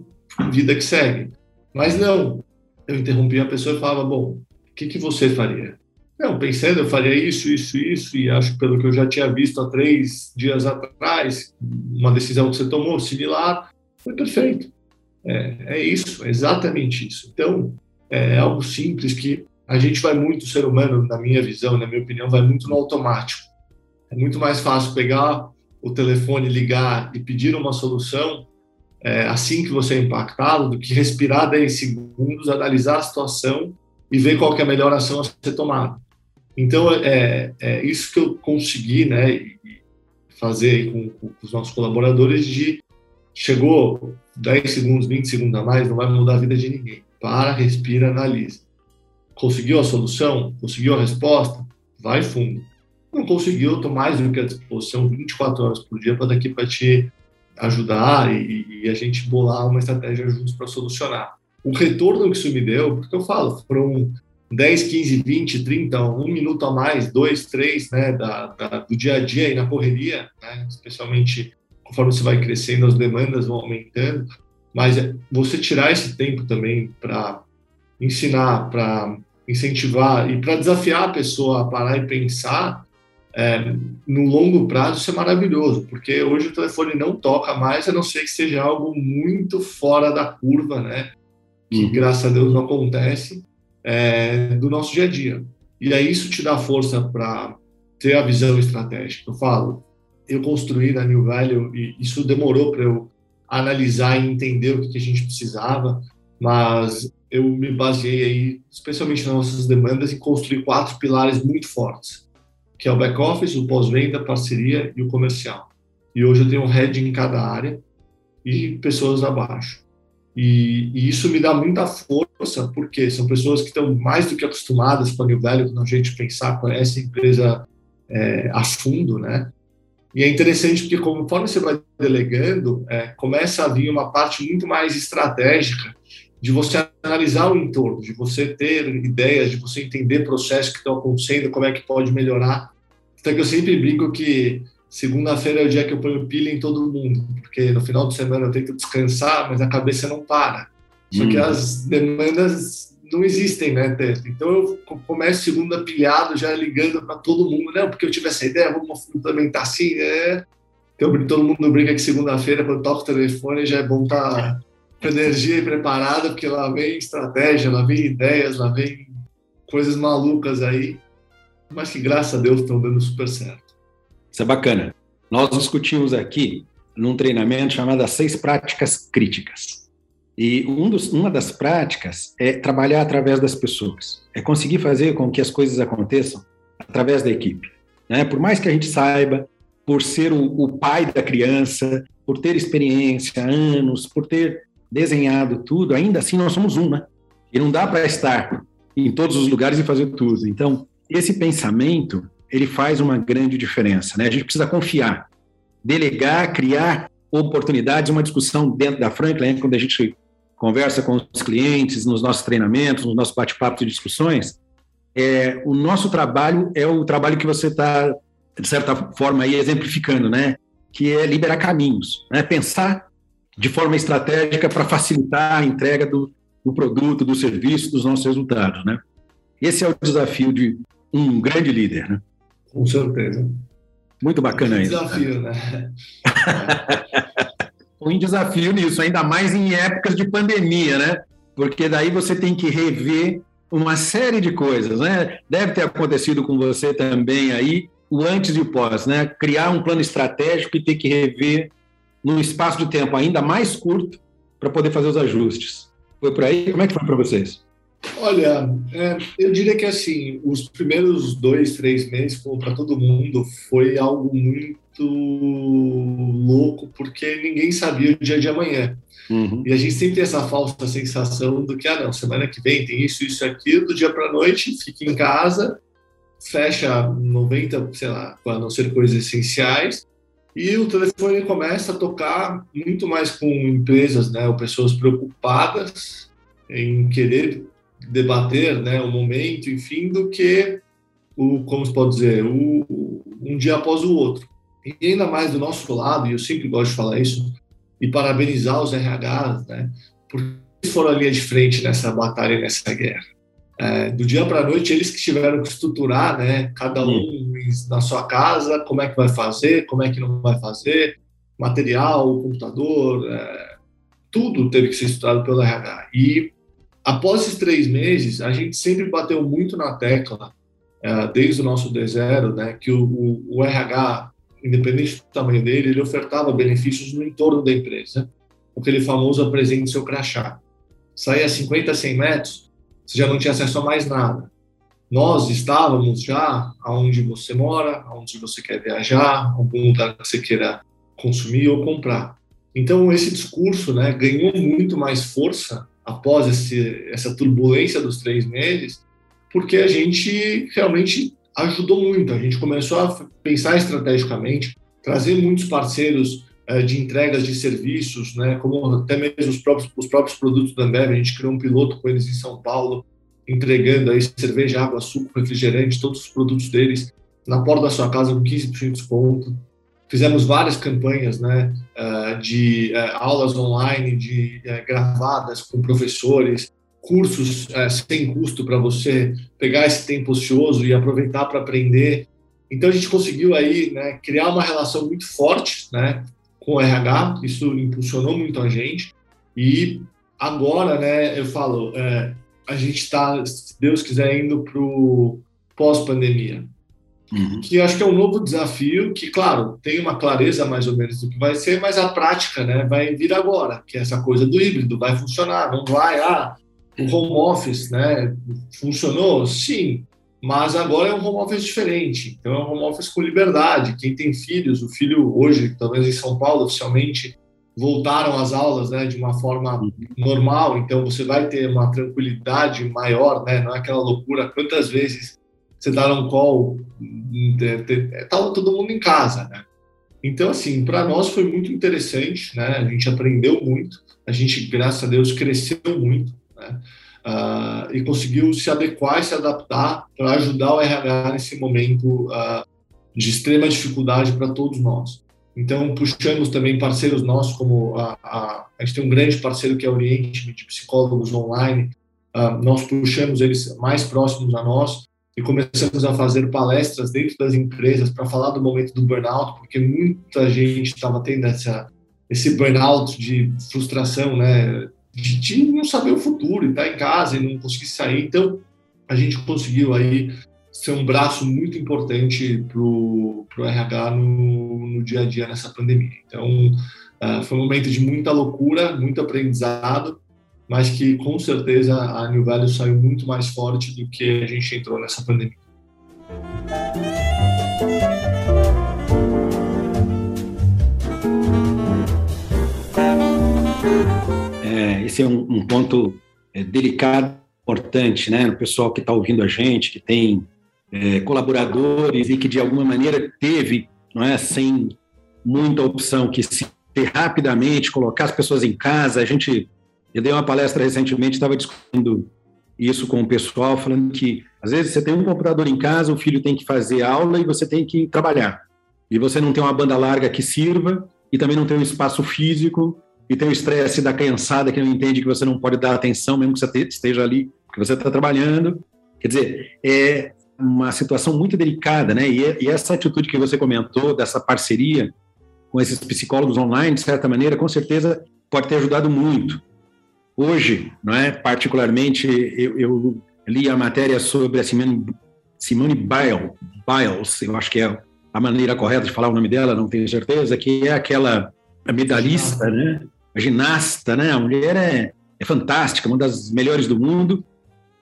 [SPEAKER 2] vida que segue. Mas não, eu interrompia a pessoa e falava, bom, o que, que você faria? Não, pensando, eu faria isso, isso, isso, e acho que pelo que eu já tinha visto há três dias atrás, uma decisão que você tomou similar, foi perfeito. É, é isso, é exatamente isso. Então, é algo simples que a gente vai muito, o ser humano, na minha visão, na minha opinião, vai muito no automático. É muito mais fácil pegar o telefone, ligar e pedir uma solução é, assim que você é impactado, do que respirar 10 segundos, analisar a situação e ver qual é a melhor ação a ser tomada. Então, é, é isso que eu consegui né, fazer com, com os nossos colaboradores de chegou 10 segundos, 20 segundos a mais, não vai mudar a vida de ninguém para, respira, analisa. Conseguiu a solução? Conseguiu a resposta? Vai fundo. Não conseguiu, estou mais do que à disposição 24 horas por dia para daqui para te ajudar e, e, a gente bolar uma estratégia juntos para solucionar. O retorno que isso me deu, porque eu falo, foram 10, 15, 20, 30, um minuto a mais, dois, três, né, da, da do dia a dia e na correria, né, especialmente conforme você vai crescendo, as demandas vão aumentando. Mas você tirar esse tempo também para ensinar, para incentivar e para desafiar a pessoa a parar e pensar é, no longo prazo, isso é maravilhoso, porque hoje o telefone não toca mais, a não ser que seja algo muito fora da curva, né? Que uhum. graças a Deus não acontece é, do nosso dia a dia. E aí isso te dá força para ter a visão estratégica. Eu falo, eu construí na New Value e isso demorou para eu analisar e entender o que a gente precisava, mas eu me baseei aí, especialmente nas nossas demandas, em construir quatro pilares muito fortes, que é o back-office, o pós-venda, parceria e o comercial. E hoje eu tenho um head em cada área e pessoas abaixo. E, e, isso me dá muita força, porque são pessoas que estão mais do que acostumadas com New Value, com a gente pensar, conhece a empresa é, a fundo, né? E é interessante porque conforme você vai delegando, é, começa a vir uma parte muito mais estratégica de você analisar o entorno, de você ter ideias, de você entender processos que estão acontecendo, como é que pode melhorar. Então, que eu sempre brinco que segunda-feira é o dia que eu ponho pilha em todo mundo, porque no final de semana eu tenho que descansar, mas a cabeça não para. Só hum. que as demandas não existem, né, Então eu começo segunda pilhado, já ligando para todo mundo, não, porque eu tive essa ideia, vamos implementar assim, né? Então, todo mundo brinca que segunda-feira, quando toca o telefone, já é bom estar tá com energia e preparado, porque lá vem estratégia, lá vem ideias, lá vem coisas malucas aí, mas que graças a Deus estão dando super certo.
[SPEAKER 1] Isso é bacana. Nós discutimos aqui num treinamento chamado as seis práticas críticas. E um dos, uma das práticas é trabalhar através das pessoas, é conseguir fazer com que as coisas aconteçam através da equipe. Né? Por mais que a gente saiba, por ser o, o pai da criança, por ter experiência, anos, por ter desenhado tudo, ainda assim nós somos um, né? E não dá para estar em todos os lugares e fazer tudo. Então, esse pensamento, ele faz uma grande diferença, né? A gente precisa confiar, delegar, criar oportunidades, uma discussão dentro da Franklin, quando a gente conversa com os clientes, nos nossos treinamentos, nos nossos bate-papos e discussões, é, o nosso trabalho é o trabalho que você está, de certa forma, aí, exemplificando, né? que é liberar caminhos, né? pensar de forma estratégica para facilitar a entrega do, do, produto, do serviço, dos nossos resultados. Né? Esse é o desafio de um grande líder. Né?
[SPEAKER 2] Com certeza.
[SPEAKER 1] Muito bacana isso.
[SPEAKER 2] Desafio, né? (laughs)
[SPEAKER 1] um desafio nisso, ainda mais em épocas de pandemia, né? Porque daí você tem que rever uma série de coisas, né? Deve ter acontecido com você também aí, o antes e o pós, né? Criar um plano estratégico e ter que rever num espaço de tempo ainda mais curto para poder fazer os ajustes. Foi por aí? Como é que foi para vocês?
[SPEAKER 2] Olha, é, eu diria que assim, os primeiros dois, três meses, como para todo mundo, foi algo muito louco, porque ninguém sabia o dia de amanhã. Uhum. E a gente sempre tem essa falsa sensação do que, ah, não, semana que vem tem isso, isso e aquilo, do dia para noite, fica em casa, fecha 90, sei lá, para não ser coisas essenciais, e o telefone começa a tocar muito mais com empresas, né, ou pessoas preocupadas em querer debater, né, o momento, enfim, do que o, como se pode dizer, o, um dia após o outro. E ainda mais do nosso lado, e eu sempre gosto de falar isso, e parabenizar os RHs, né, porque eles foram a linha de frente nessa batalha, nessa guerra. É, do dia para a noite, eles que tiveram que estruturar, né, cada um na sua casa, como é que vai fazer, como é que não vai fazer, material, computador, é, tudo teve que ser estudado pelo RH. E após esses três meses, a gente sempre bateu muito na tecla, é, desde o nosso D0, né, que o, o, o RH independente do tamanho dele, ele ofertava benefícios no entorno da empresa. Aquele famoso apresente seu crachá. Saía 50, 100 metros, você já não tinha acesso a mais nada. Nós estávamos já aonde você mora, aonde você quer viajar, algum lugar que você queira consumir ou comprar. Então, esse discurso né, ganhou muito mais força após esse, essa turbulência dos três meses, porque a gente realmente ajudou muito. A gente começou a pensar estrategicamente, trazer muitos parceiros eh, de entregas de serviços, né, como até mesmo os próprios, os próprios produtos da Ambev. A gente criou um piloto com eles em São Paulo, entregando aí cerveja, água, suco, refrigerante, todos os produtos deles na porta da sua casa com 15% de desconto. Fizemos várias campanhas né, eh, de eh, aulas online, de gravadas com professores, cursos é, sem custo para você pegar esse tempo ocioso e aproveitar para aprender. Então a gente conseguiu aí né, criar uma relação muito forte né, com o RH, isso impulsionou muito a gente. E agora, né, eu falo, é, a gente está, se Deus quiser, indo para o pós-pandemia. Uhum. Que acho que é um novo desafio, que, claro, tem uma clareza mais ou menos do que vai ser, mas a prática né, vai vir agora, que é essa coisa do híbrido, vai funcionar, não vai, ah, o home office, né? Funcionou? Sim, mas agora é um home office diferente. Então é um home office com liberdade. Quem tem filhos, o filho hoje, talvez em São Paulo, oficialmente voltaram às aulas, né, de uma forma normal. Então você vai ter uma tranquilidade maior, né? Não é aquela loucura. Quantas vezes você dá um call, estava todo mundo em casa, né? Então, assim, para nós foi muito interessante, né? A gente aprendeu muito, a gente, graças a Deus, cresceu muito, né? Uh, e conseguiu se adequar e se adaptar para ajudar o RH nesse momento uh, de extrema dificuldade para todos nós. Então, puxamos também parceiros nossos, como a, a, a gente tem um grande parceiro que é o Oriente, de psicólogos online, uh, nós puxamos eles mais próximos a nós e começamos a fazer palestras dentro das empresas para falar do momento do burnout, porque muita gente estava tendo essa, esse burnout de frustração, né, de, de não saber o futuro, e estar tá em casa e não conseguir sair. Então, a gente conseguiu aí ser um braço muito importante para o RH no, no, dia a dia nessa pandemia. Então, uh, foi um momento de muita loucura, muito aprendizado, mas que com certeza a New Value saiu muito mais forte do que a gente entrou nessa pandemia.
[SPEAKER 1] É, esse é um, um ponto é, delicado, importante, né? O pessoal que está ouvindo a gente, que tem é, colaboradores e que de alguma maneira teve, não é, sem muita opção, que se rapidamente colocar as pessoas em casa. A gente, eu dei uma palestra recentemente, estava discutindo isso com o pessoal, falando que às vezes você tem um computador em casa, o filho tem que fazer aula e você tem que trabalhar. E você não tem uma banda larga que sirva e também não tem um espaço físico e tem o estresse da cansada que não entende que você não pode dar atenção mesmo que você esteja ali, que você está trabalhando. Quer dizer, é, uma situação muito delicada, né? E, e, essa atitude que você comentou dessa parceria com esses psicólogos online, de certa maneira, com certeza pode ter ajudado muito. Hoje, não é? Particularmente, eu, eu li a matéria sobre a Simone, Simone Biles, Biles, eu acho que é a maneira correta de falar o nome dela, não tenho certeza, que é aquela medalhista, né? A ginasta, né? A mulher é, é fantástica, uma das melhores do mundo.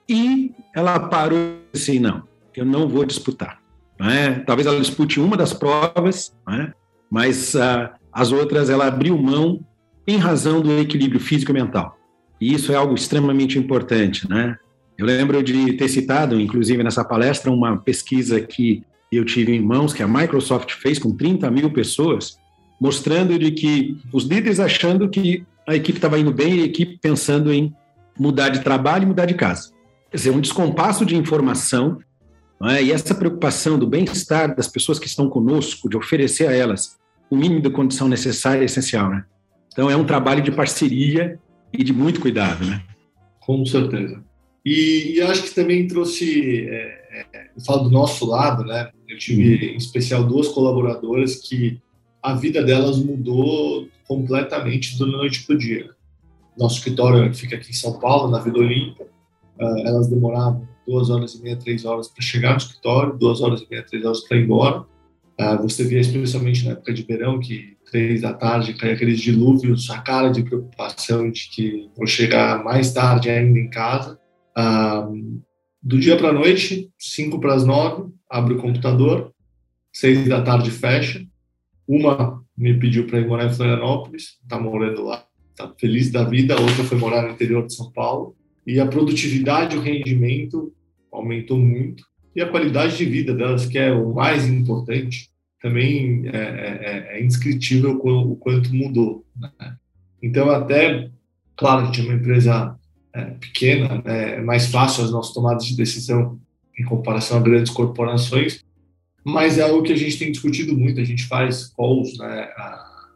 [SPEAKER 1] E ela parou assim, não, eu não vou disputar. É? Talvez ela dispute uma das provas, é? mas uh, as outras ela abriu mão em razão do equilíbrio físico e mental. E isso é algo extremamente importante. Né? Eu lembro de ter citado, inclusive nessa palestra, uma pesquisa que eu tive em mãos, que a Microsoft fez com 30 mil pessoas, mostrando de que os líderes achando que a equipe estava indo bem e a equipe pensando em mudar de trabalho e mudar de casa. Quer dizer, um descompasso de informação é? E essa preocupação do bem-estar das pessoas que estão conosco, de oferecer a elas o mínimo de condição necessária é essencial. Né? Então, é um trabalho de parceria e de muito cuidado. Né?
[SPEAKER 2] Com certeza. E, e acho que também trouxe, é, é, eu falo do nosso lado, né? eu tive em especial duas colaboradoras que a vida delas mudou completamente do noite para o dia. Nosso escritório fica aqui em São Paulo, na Vila Olímpia. Uh, elas demoravam duas horas e meia, três horas para chegar no escritório, duas horas e meia, três horas para ir embora. Uh, você via especialmente na época de verão que três da tarde cai aqueles dilúvios, a cara de preocupação de que vou chegar mais tarde ainda em casa. Uh, do dia para a noite, cinco para as nove, abre o computador, seis da tarde fecha. Uma me pediu para ir morar em Florianópolis, está morando lá, está feliz da vida. A outra foi morar no interior de São Paulo e a produtividade, o rendimento aumentou muito e a qualidade de vida delas, que é o mais importante, também é, é, é, é indescritível o quanto mudou. Né? Então, até, claro, a gente é uma empresa é, pequena, né? é mais fácil as nossas tomadas de decisão em comparação a grandes corporações, mas é algo que a gente tem discutido muito. A gente faz calls, né, a,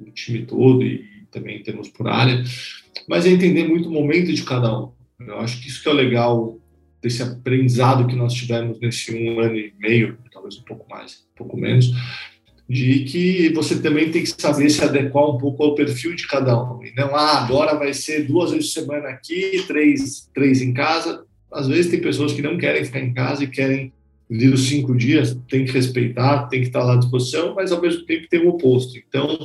[SPEAKER 2] o time todo e também temos por área, mas é entender muito o momento de cada um. Eu acho que isso que é legal desse aprendizado que nós tivemos nesse um ano e meio, talvez um pouco mais, um pouco menos, de que você também tem que saber se adequar um pouco ao perfil de cada um. E não, ah, agora vai ser duas vezes por semana aqui, três, três em casa. Às vezes tem pessoas que não querem ficar em casa e querem vir os cinco dias, tem que respeitar, tem que estar lá à disposição, mas ao mesmo tempo tem o oposto. Então,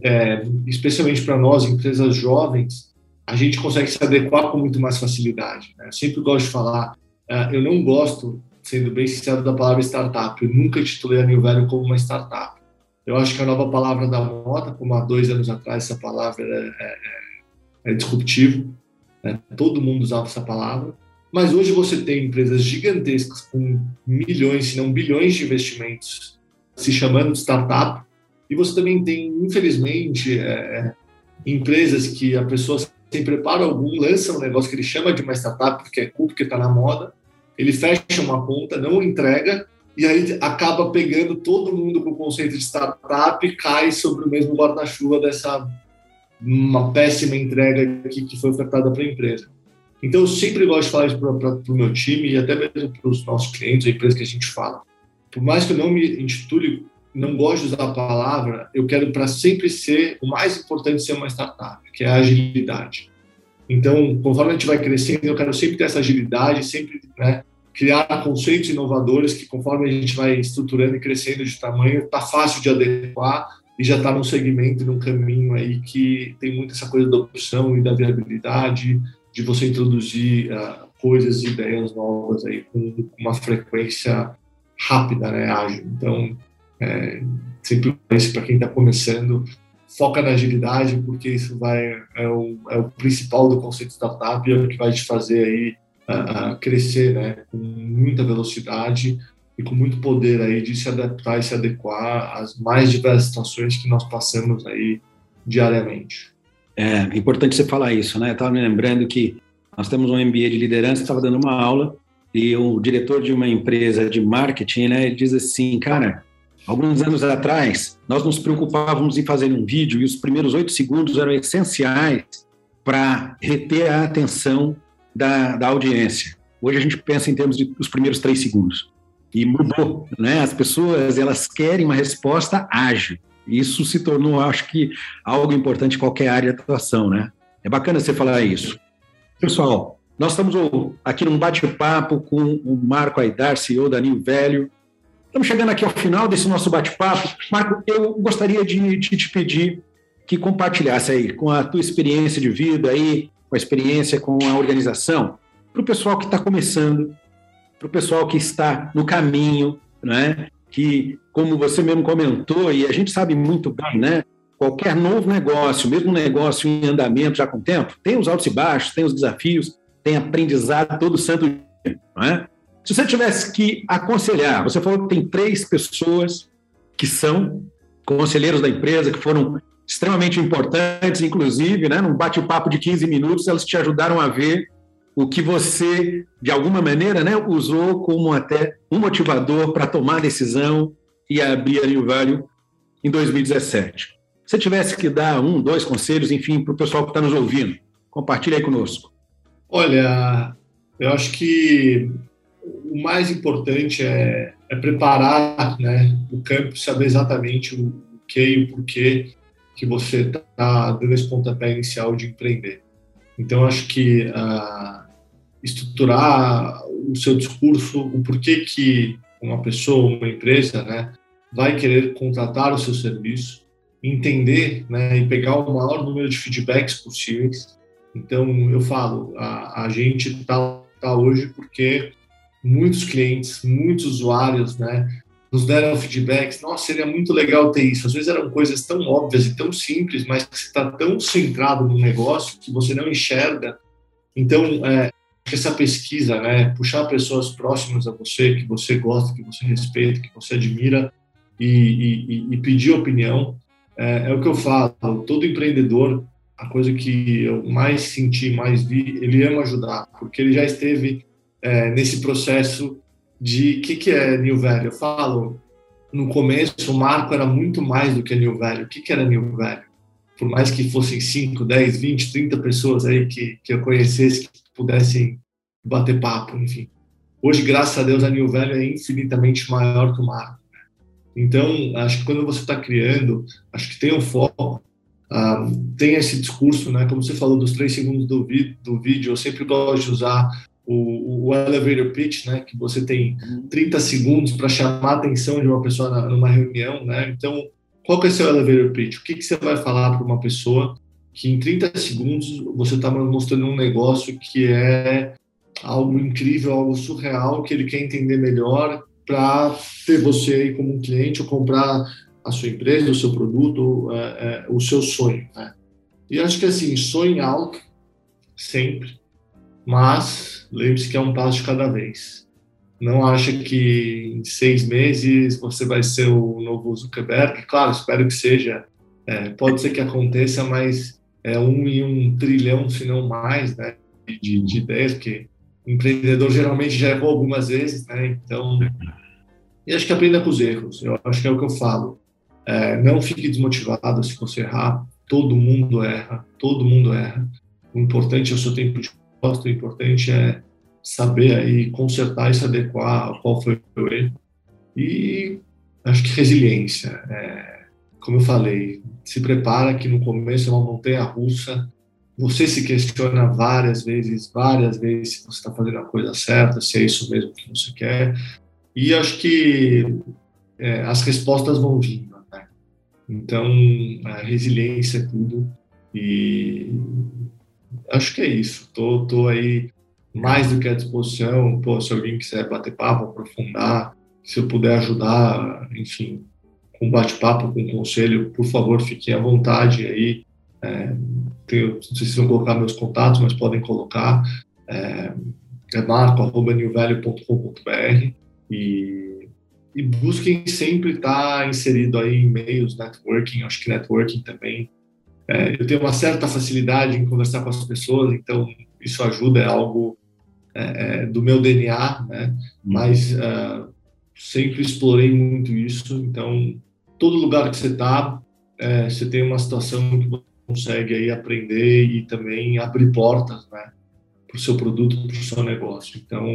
[SPEAKER 2] é, especialmente para nós, empresas jovens, a gente consegue se adequar com muito mais facilidade. Né? Eu sempre gosto de falar, uh, eu não gosto, sendo bem sincero, da palavra startup. Eu nunca titulei a New Value como uma startup. Eu acho que a nova palavra da moda, como há dois anos atrás essa palavra é, é, é, é disruptivo. Né? Todo mundo usava essa palavra. Mas hoje você tem empresas gigantescas com milhões, se não bilhões de investimentos se chamando de startup. E você também tem, infelizmente, é empresas que a pessoa sem preparo algum lança um negócio que ele chama de uma startup porque é cool, porque está na moda, ele fecha uma conta, não entrega, e aí acaba pegando todo mundo com o conceito de startup e cai sobre o mesmo guarda-chuva dessa uma péssima entrega que, que foi ofertada para a empresa. Então, eu sempre gosto de falar isso para o meu time e até mesmo para os nossos clientes, a empresa que a gente fala. Por mais que eu não me intitule, não gosto de usar a palavra, eu quero para sempre ser, o mais importante ser uma startup, que é a agilidade. Então, conforme a gente vai crescendo, eu quero sempre ter essa agilidade, sempre né, criar conceitos inovadores que, conforme a gente vai estruturando e crescendo de tamanho, está fácil de adequar e já está num segmento, num caminho aí que tem muito essa coisa da opção e da viabilidade, de você introduzir uh, coisas e ideias novas aí com uma frequência rápida, né, ágil. Então, é, sempre para quem está começando, foca na agilidade, porque isso vai é o, é o principal do conceito de startup e é o que vai te fazer aí crescer, né, com muita velocidade e com muito poder aí de se adaptar e se adequar às mais diversas situações que nós passamos aí diariamente.
[SPEAKER 1] É importante você falar isso, né? Estava me lembrando que nós temos um MBA de liderança, estava dando uma aula e o diretor de uma empresa de marketing, né, ele diz assim, cara, alguns anos atrás nós nos preocupávamos em fazer um vídeo e os primeiros oito segundos eram essenciais para reter a atenção da, da audiência. Hoje a gente pensa em termos de os primeiros três segundos e mudou, né? As pessoas elas querem uma resposta ágil. Isso se tornou, acho que, algo importante em qualquer área de atuação, né? É bacana você falar isso. Pessoal, nós estamos aqui num bate-papo com o Marco Aidar, CEO da New Velho. Estamos chegando aqui ao final desse nosso bate-papo. Marco, eu gostaria de, de te pedir que compartilhasse aí com a tua experiência de vida aí, com a experiência com a organização, para o pessoal que está começando, para o pessoal que está no caminho, né? que, como você mesmo comentou, e a gente sabe muito bem, né? Qualquer novo negócio, mesmo um negócio em andamento já com tempo, tem os altos e baixos, tem os desafios, tem aprendizado todo santo dia, não é? Se você tivesse que aconselhar, você falou que tem três pessoas que são conselheiros da empresa, que foram extremamente importantes, inclusive, né, num bate-papo de 15 minutos, elas te ajudaram a ver o que você, de alguma maneira, né, usou como até um motivador para tomar decisão e abrir a New Value em 2017. Se tivesse que dar um, dois conselhos, enfim, para o pessoal que está nos ouvindo, compartilhe aí conosco.
[SPEAKER 2] Olha, eu acho que o mais importante é, é preparar né, o campo, saber exatamente o que e o porquê que você está dando esse pontapé inicial de empreender. Então, acho que uh, estruturar o seu discurso, o porquê que uma pessoa, uma empresa, né, vai querer contratar o seu serviço, entender né, e pegar o maior número de feedbacks possíveis. Então, eu falo, a, a gente está tá hoje porque muitos clientes, muitos usuários, né, nos deram feedbacks. Nossa, seria muito legal ter isso. Às vezes eram coisas tão óbvias e tão simples, mas que você está tão centrado no negócio que você não enxerga. Então, é, essa pesquisa, né, puxar pessoas próximas a você, que você gosta, que você respeita, que você admira e, e, e pedir opinião, é, é, o que eu falo. Todo empreendedor, a coisa que eu mais senti, mais vi, ele ama ajudar, porque ele já esteve é, nesse processo de o que, que é New Velho. Eu falo, no começo, o Marco era muito mais do que New Velho. O que, que era New Velho? Por mais que fossem 5, 10, 20, 30 pessoas aí que, que eu conhecesse, que pudessem bater papo, enfim. Hoje, graças a Deus, a New Velho é infinitamente maior que o Marco. Então, acho que quando você está criando, acho que tem um foco, uh, tem esse discurso, né? Como você falou dos três segundos do, do vídeo, eu sempre gosto de usar o, o, elevator pitch, né? Que você tem 30 segundos para chamar a atenção de uma pessoa na, numa reunião, né? Então, qual que é seu elevator pitch? O que, que você vai falar para uma pessoa que em 30 segundos você está mostrando um negócio que é algo incrível, algo surreal que ele quer entender melhor para ter você aí como um cliente ou comprar a sua empresa, o seu produto, é, é, o seu sonho. Né? E acho que assim, sonhe alto, sempre, mas lembre-se que é um passo de cada vez. não acha que em seis meses você vai ser o novo Zuckerberg. Claro, espero que seja. É, pode ser que aconteça, mas é um em um trilhão, se não mais, né, de, de ideias, porque empreendedor geralmente já errou algumas vezes, né? Então, e acho que aprenda com os erros. Eu acho que é o que eu falo. É, não fique desmotivado se você errar. Todo mundo erra, todo mundo erra. O importante é o seu tempo de resposta, o importante é saber aí consertar e se adequar a qual foi o erro. E acho que resiliência. É, como eu falei, se prepara que no começo é uma montanha russa. Você se questiona várias vezes, várias vezes se você está fazendo a coisa certa, se é isso mesmo que você quer. E acho que é, as respostas vão vindo. Né? Então, a resiliência é tudo. E acho que é isso. Tô, tô aí mais do que à disposição. Pô, se alguém quiser bater papo, aprofundar, se eu puder ajudar, enfim, com bate-papo, com conselho, por favor, fiquem à vontade aí. É, tenho, não sei se vão colocar meus contatos, mas podem colocar. É, é e, e busquem sempre estar inserido aí em meios, networking, acho que networking também. É, eu tenho uma certa facilidade em conversar com as pessoas, então isso ajuda, é algo é, é do meu DNA, né? Mas uh, sempre explorei muito isso, então todo lugar que você está, é, você tem uma situação que você consegue aí aprender e também abrir portas, né? Para o seu produto, para o seu negócio. Então,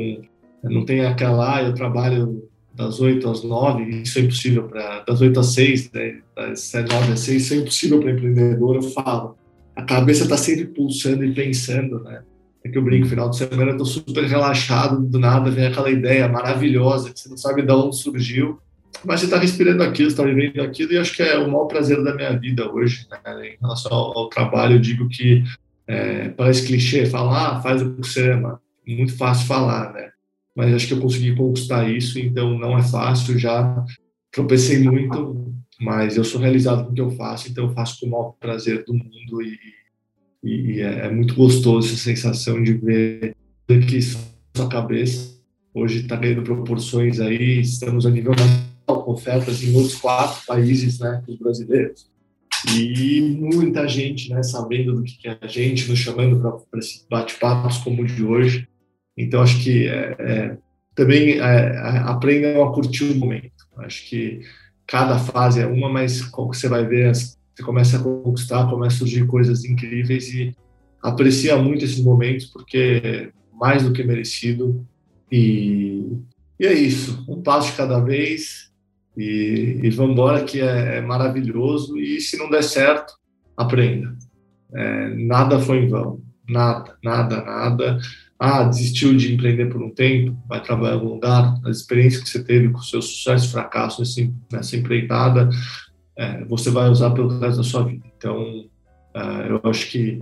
[SPEAKER 2] não tem aquela, ah, eu trabalho das 8 às 9, isso é impossível para. das 8 às 6, né, das 9 às 6, isso é impossível para empreendedor, eu falo. A cabeça está sempre pulsando e pensando, né? É que eu brinco, final de semana eu tô super relaxado, do nada vem aquela ideia maravilhosa que você não sabe de onde surgiu, mas você está respirando aquilo, está vivendo aquilo, e acho que é o maior prazer da minha vida hoje, né? Em relação ao, ao trabalho, eu digo que é, parece clichê falar, ah, faz o que você ama. Muito fácil falar, né? Mas acho que eu consegui conquistar isso, então não é fácil, já tropecei muito, mas eu sou realizado com o que eu faço, então eu faço com o maior prazer do mundo e, e é, é muito gostoso essa sensação de ver que sua cabeça hoje está ganhando proporções aí, estamos a nível nacional com ofertas em outros quatro países, né, os brasileiros. E muita gente, né, sabendo do que é a gente, nos chamando para esses bate-papos como o de hoje. Então, acho que é, é, também é, aprendam a curtir o momento. Acho que cada fase é uma, mas você vai ver, você começa a conquistar, começa a surgir coisas incríveis e aprecia muito esses momentos, porque é mais do que merecido. E, e é isso, um passo de cada vez e, e vamos embora, que é, é, maravilhoso. E se não der certo, aprenda. É, nada foi em vão, nada, nada, nada ah, desistiu de empreender por um tempo, vai trabalhar em algum lugar, as experiências que você teve com seu sucesso e fracasso nesse, nessa empreitada, é, você vai usar pelo resto da sua vida. Então, é, eu acho que,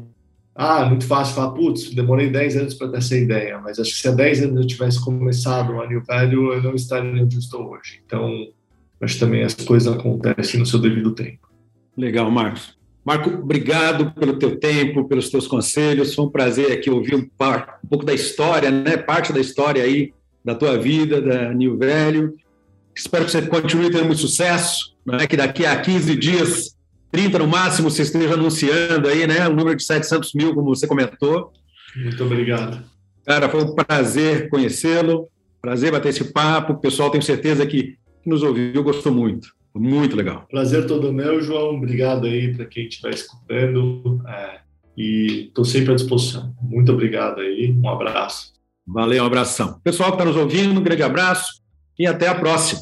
[SPEAKER 2] ah, é muito fácil falar, putz, demorei 10 anos para ter essa ideia, mas acho que se há 10 anos eu tivesse começado a New Value, eu não estaria onde eu estou hoje. Então, acho que também as coisas acontecem no seu devido tempo.
[SPEAKER 3] Legal, Marcos. Marco, obrigado pelo teu tempo, pelos teus conselhos. Foi um prazer aqui ouvir um, par, um pouco da história, né? Parte da história aí da tua vida, da New Velho. Espero que você continue tendo muito sucesso, né? Que daqui a 15 dias, 30 no máximo, você esteja anunciando aí, né? O número de 700 mil, como você comentou.
[SPEAKER 2] Muito obrigado.
[SPEAKER 3] Cara, foi um prazer conhecê-lo, prazer bater esse papo. O pessoal, tenho certeza que nos ouviu gostou muito. Muito legal.
[SPEAKER 2] Prazer todo meu, João. Obrigado aí para quem estiver escutando. É, e estou sempre à disposição. Muito obrigado aí. Um abraço.
[SPEAKER 3] Valeu, um abração. Pessoal que está nos ouvindo, um grande abraço e até a próxima.